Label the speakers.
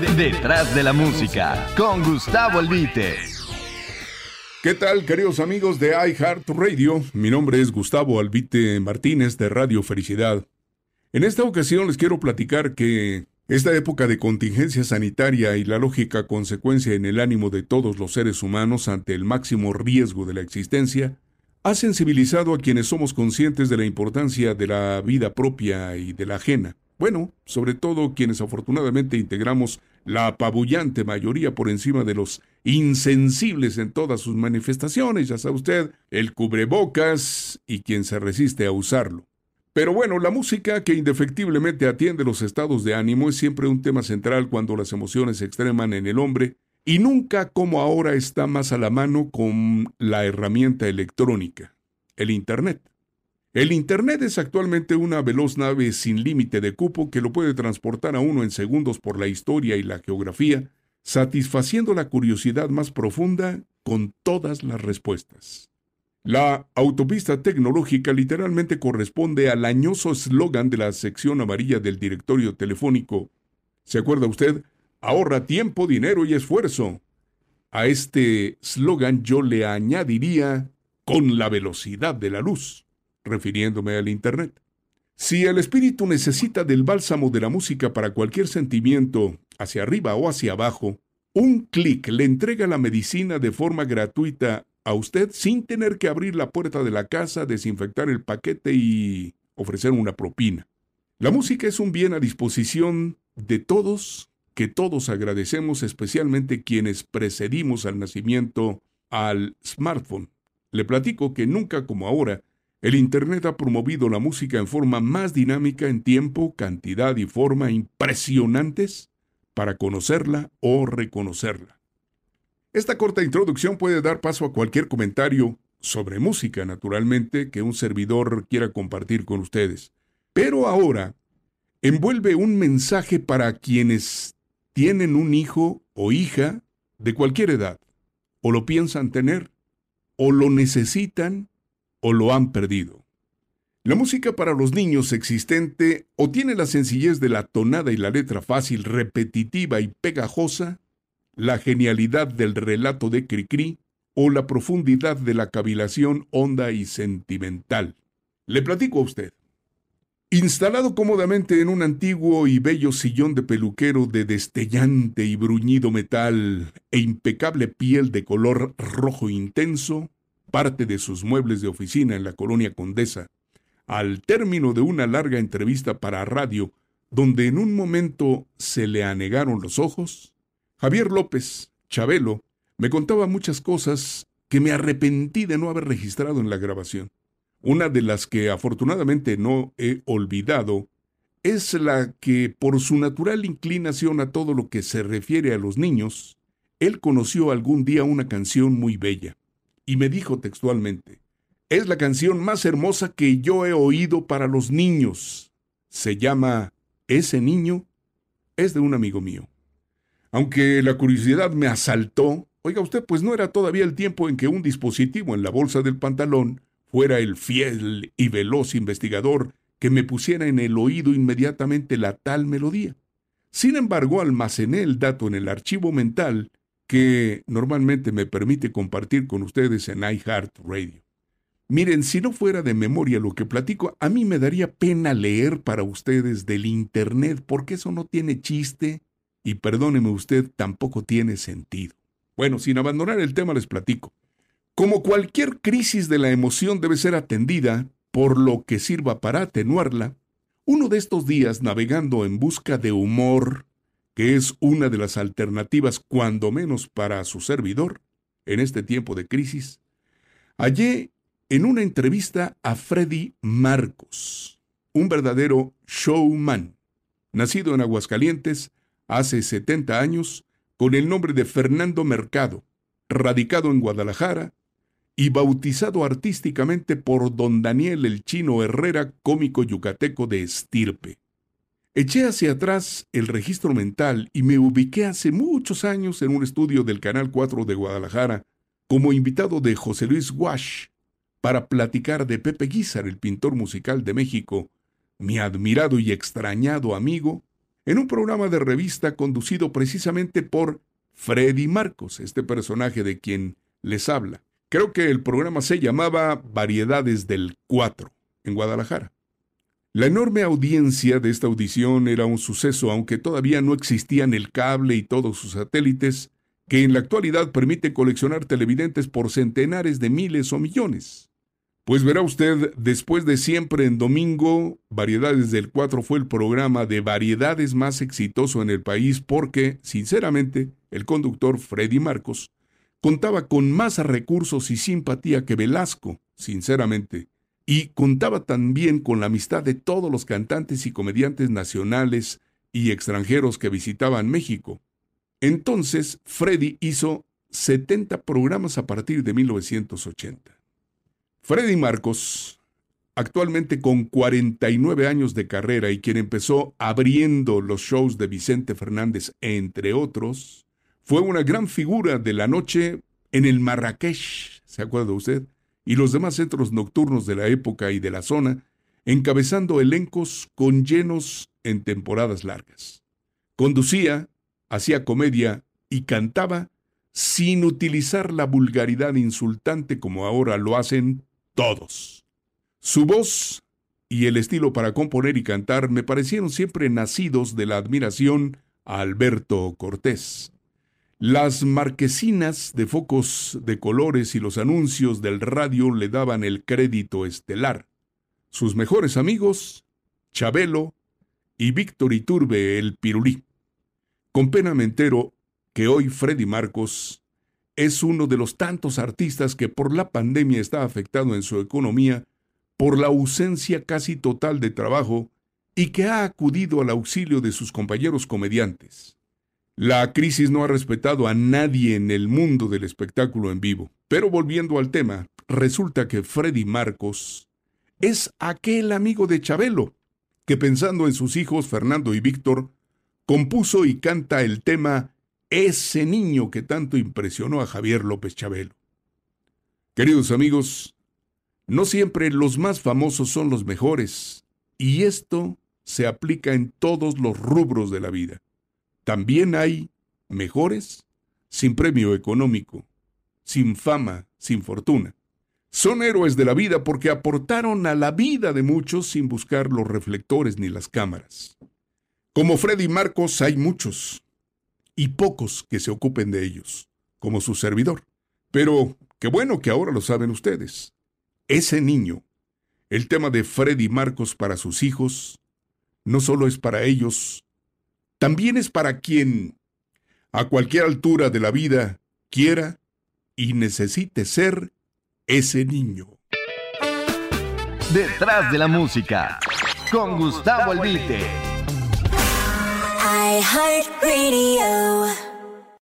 Speaker 1: Detrás de la música, con Gustavo Albite.
Speaker 2: ¿Qué tal, queridos amigos de iHeart Radio? Mi nombre es Gustavo Albite Martínez de Radio Felicidad. En esta ocasión les quiero platicar que esta época de contingencia sanitaria y la lógica consecuencia en el ánimo de todos los seres humanos ante el máximo riesgo de la existencia ha sensibilizado a quienes somos conscientes de la importancia de la vida propia y de la ajena. Bueno, sobre todo quienes afortunadamente integramos la apabullante mayoría por encima de los insensibles en todas sus manifestaciones, ya sabe usted, el cubrebocas y quien se resiste a usarlo. Pero bueno, la música que indefectiblemente atiende los estados de ánimo es siempre un tema central cuando las emociones se extreman en el hombre y nunca como ahora está más a la mano con la herramienta electrónica, el Internet. El Internet es actualmente una veloz nave sin límite de cupo que lo puede transportar a uno en segundos por la historia y la geografía, satisfaciendo la curiosidad más profunda con todas las respuestas. La autopista tecnológica literalmente corresponde al añoso eslogan de la sección amarilla del directorio telefónico. ¿Se acuerda usted? ahorra tiempo, dinero y esfuerzo. A este slogan yo le añadiría con la velocidad de la luz, refiriéndome al Internet. Si el espíritu necesita del bálsamo de la música para cualquier sentimiento, hacia arriba o hacia abajo, un clic le entrega la medicina de forma gratuita a usted sin tener que abrir la puerta de la casa, desinfectar el paquete y ofrecer una propina. La música es un bien a disposición de todos que todos agradecemos, especialmente quienes precedimos al nacimiento al smartphone. Le platico que nunca como ahora, el Internet ha promovido la música en forma más dinámica en tiempo, cantidad y forma impresionantes para conocerla o reconocerla. Esta corta introducción puede dar paso a cualquier comentario sobre música, naturalmente, que un servidor quiera compartir con ustedes. Pero ahora envuelve un mensaje para quienes tienen un hijo o hija de cualquier edad, o lo piensan tener, o lo necesitan, o lo han perdido. La música para los niños existente o tiene la sencillez de la tonada y la letra fácil, repetitiva y pegajosa, la genialidad del relato de Cricri o la profundidad de la cavilación honda y sentimental. Le platico a usted. Instalado cómodamente en un antiguo y bello sillón de peluquero de destellante y bruñido metal e impecable piel de color rojo intenso, parte de sus muebles de oficina en la colonia Condesa, al término de una larga entrevista para radio, donde en un momento se le anegaron los ojos, Javier López, Chabelo, me contaba muchas cosas que me arrepentí de no haber registrado en la grabación. Una de las que afortunadamente no he olvidado es la que, por su natural inclinación a todo lo que se refiere a los niños, él conoció algún día una canción muy bella, y me dijo textualmente, es la canción más hermosa que yo he oído para los niños. Se llama Ese niño es de un amigo mío. Aunque la curiosidad me asaltó, oiga usted, pues no era todavía el tiempo en que un dispositivo en la bolsa del pantalón fuera el fiel y veloz investigador que me pusiera en el oído inmediatamente la tal melodía. Sin embargo, almacené el dato en el archivo mental que normalmente me permite compartir con ustedes en iHeart Radio. Miren, si no fuera de memoria lo que platico, a mí me daría pena leer para ustedes del Internet, porque eso no tiene chiste y perdóneme usted, tampoco tiene sentido. Bueno, sin abandonar el tema les platico. Como cualquier crisis de la emoción debe ser atendida por lo que sirva para atenuarla, uno de estos días navegando en busca de humor, que es una de las alternativas cuando menos para su servidor, en este tiempo de crisis, hallé en una entrevista a Freddy Marcos, un verdadero showman, nacido en Aguascalientes hace 70 años, con el nombre de Fernando Mercado, radicado en Guadalajara, y bautizado artísticamente por don Daniel el Chino Herrera, cómico yucateco de estirpe. Eché hacia atrás el registro mental y me ubiqué hace muchos años en un estudio del Canal 4 de Guadalajara como invitado de José Luis Wash para platicar de Pepe Guizar, el pintor musical de México, mi admirado y extrañado amigo, en un programa de revista conducido precisamente por Freddy Marcos, este personaje de quien les habla. Creo que el programa se llamaba Variedades del 4 en Guadalajara. La enorme audiencia de esta audición era un suceso, aunque todavía no existían el cable y todos sus satélites, que en la actualidad permiten coleccionar televidentes por centenares de miles o millones. Pues verá usted, después de siempre en domingo, Variedades del 4 fue el programa de variedades más exitoso en el país porque, sinceramente, el conductor Freddy Marcos contaba con más recursos y simpatía que Velasco, sinceramente, y contaba también con la amistad de todos los cantantes y comediantes nacionales y extranjeros que visitaban México. Entonces, Freddy hizo 70 programas a partir de 1980. Freddy Marcos, actualmente con 49 años de carrera y quien empezó abriendo los shows de Vicente Fernández, entre otros, fue una gran figura de la noche en el Marrakech, ¿se acuerda usted? Y los demás centros nocturnos de la época y de la zona, encabezando elencos con llenos en temporadas largas. Conducía, hacía comedia y cantaba sin utilizar la vulgaridad insultante como ahora lo hacen todos. Su voz y el estilo para componer y cantar me parecieron siempre nacidos de la admiración a Alberto Cortés. Las marquesinas de focos de colores y los anuncios del radio le daban el crédito estelar. Sus mejores amigos, Chabelo y Víctor Iturbe el Pirulí. Con pena me entero que hoy Freddy Marcos es uno de los tantos artistas que por la pandemia está afectado en su economía por la ausencia casi total de trabajo y que ha acudido al auxilio de sus compañeros comediantes. La crisis no ha respetado a nadie en el mundo del espectáculo en vivo. Pero volviendo al tema, resulta que Freddy Marcos es aquel amigo de Chabelo, que pensando en sus hijos Fernando y Víctor, compuso y canta el tema ese niño que tanto impresionó a Javier López Chabelo. Queridos amigos, no siempre los más famosos son los mejores, y esto se aplica en todos los rubros de la vida. También hay mejores sin premio económico, sin fama, sin fortuna. Son héroes de la vida porque aportaron a la vida de muchos sin buscar los reflectores ni las cámaras. Como Freddy Marcos hay muchos, y pocos que se ocupen de ellos, como su servidor. Pero qué bueno que ahora lo saben ustedes. Ese niño, el tema de Freddy Marcos para sus hijos, no solo es para ellos, también es para quien, a cualquier altura de la vida, quiera y necesite ser ese niño.
Speaker 1: Detrás de la música, con Gustavo Albite.
Speaker 3: Radio.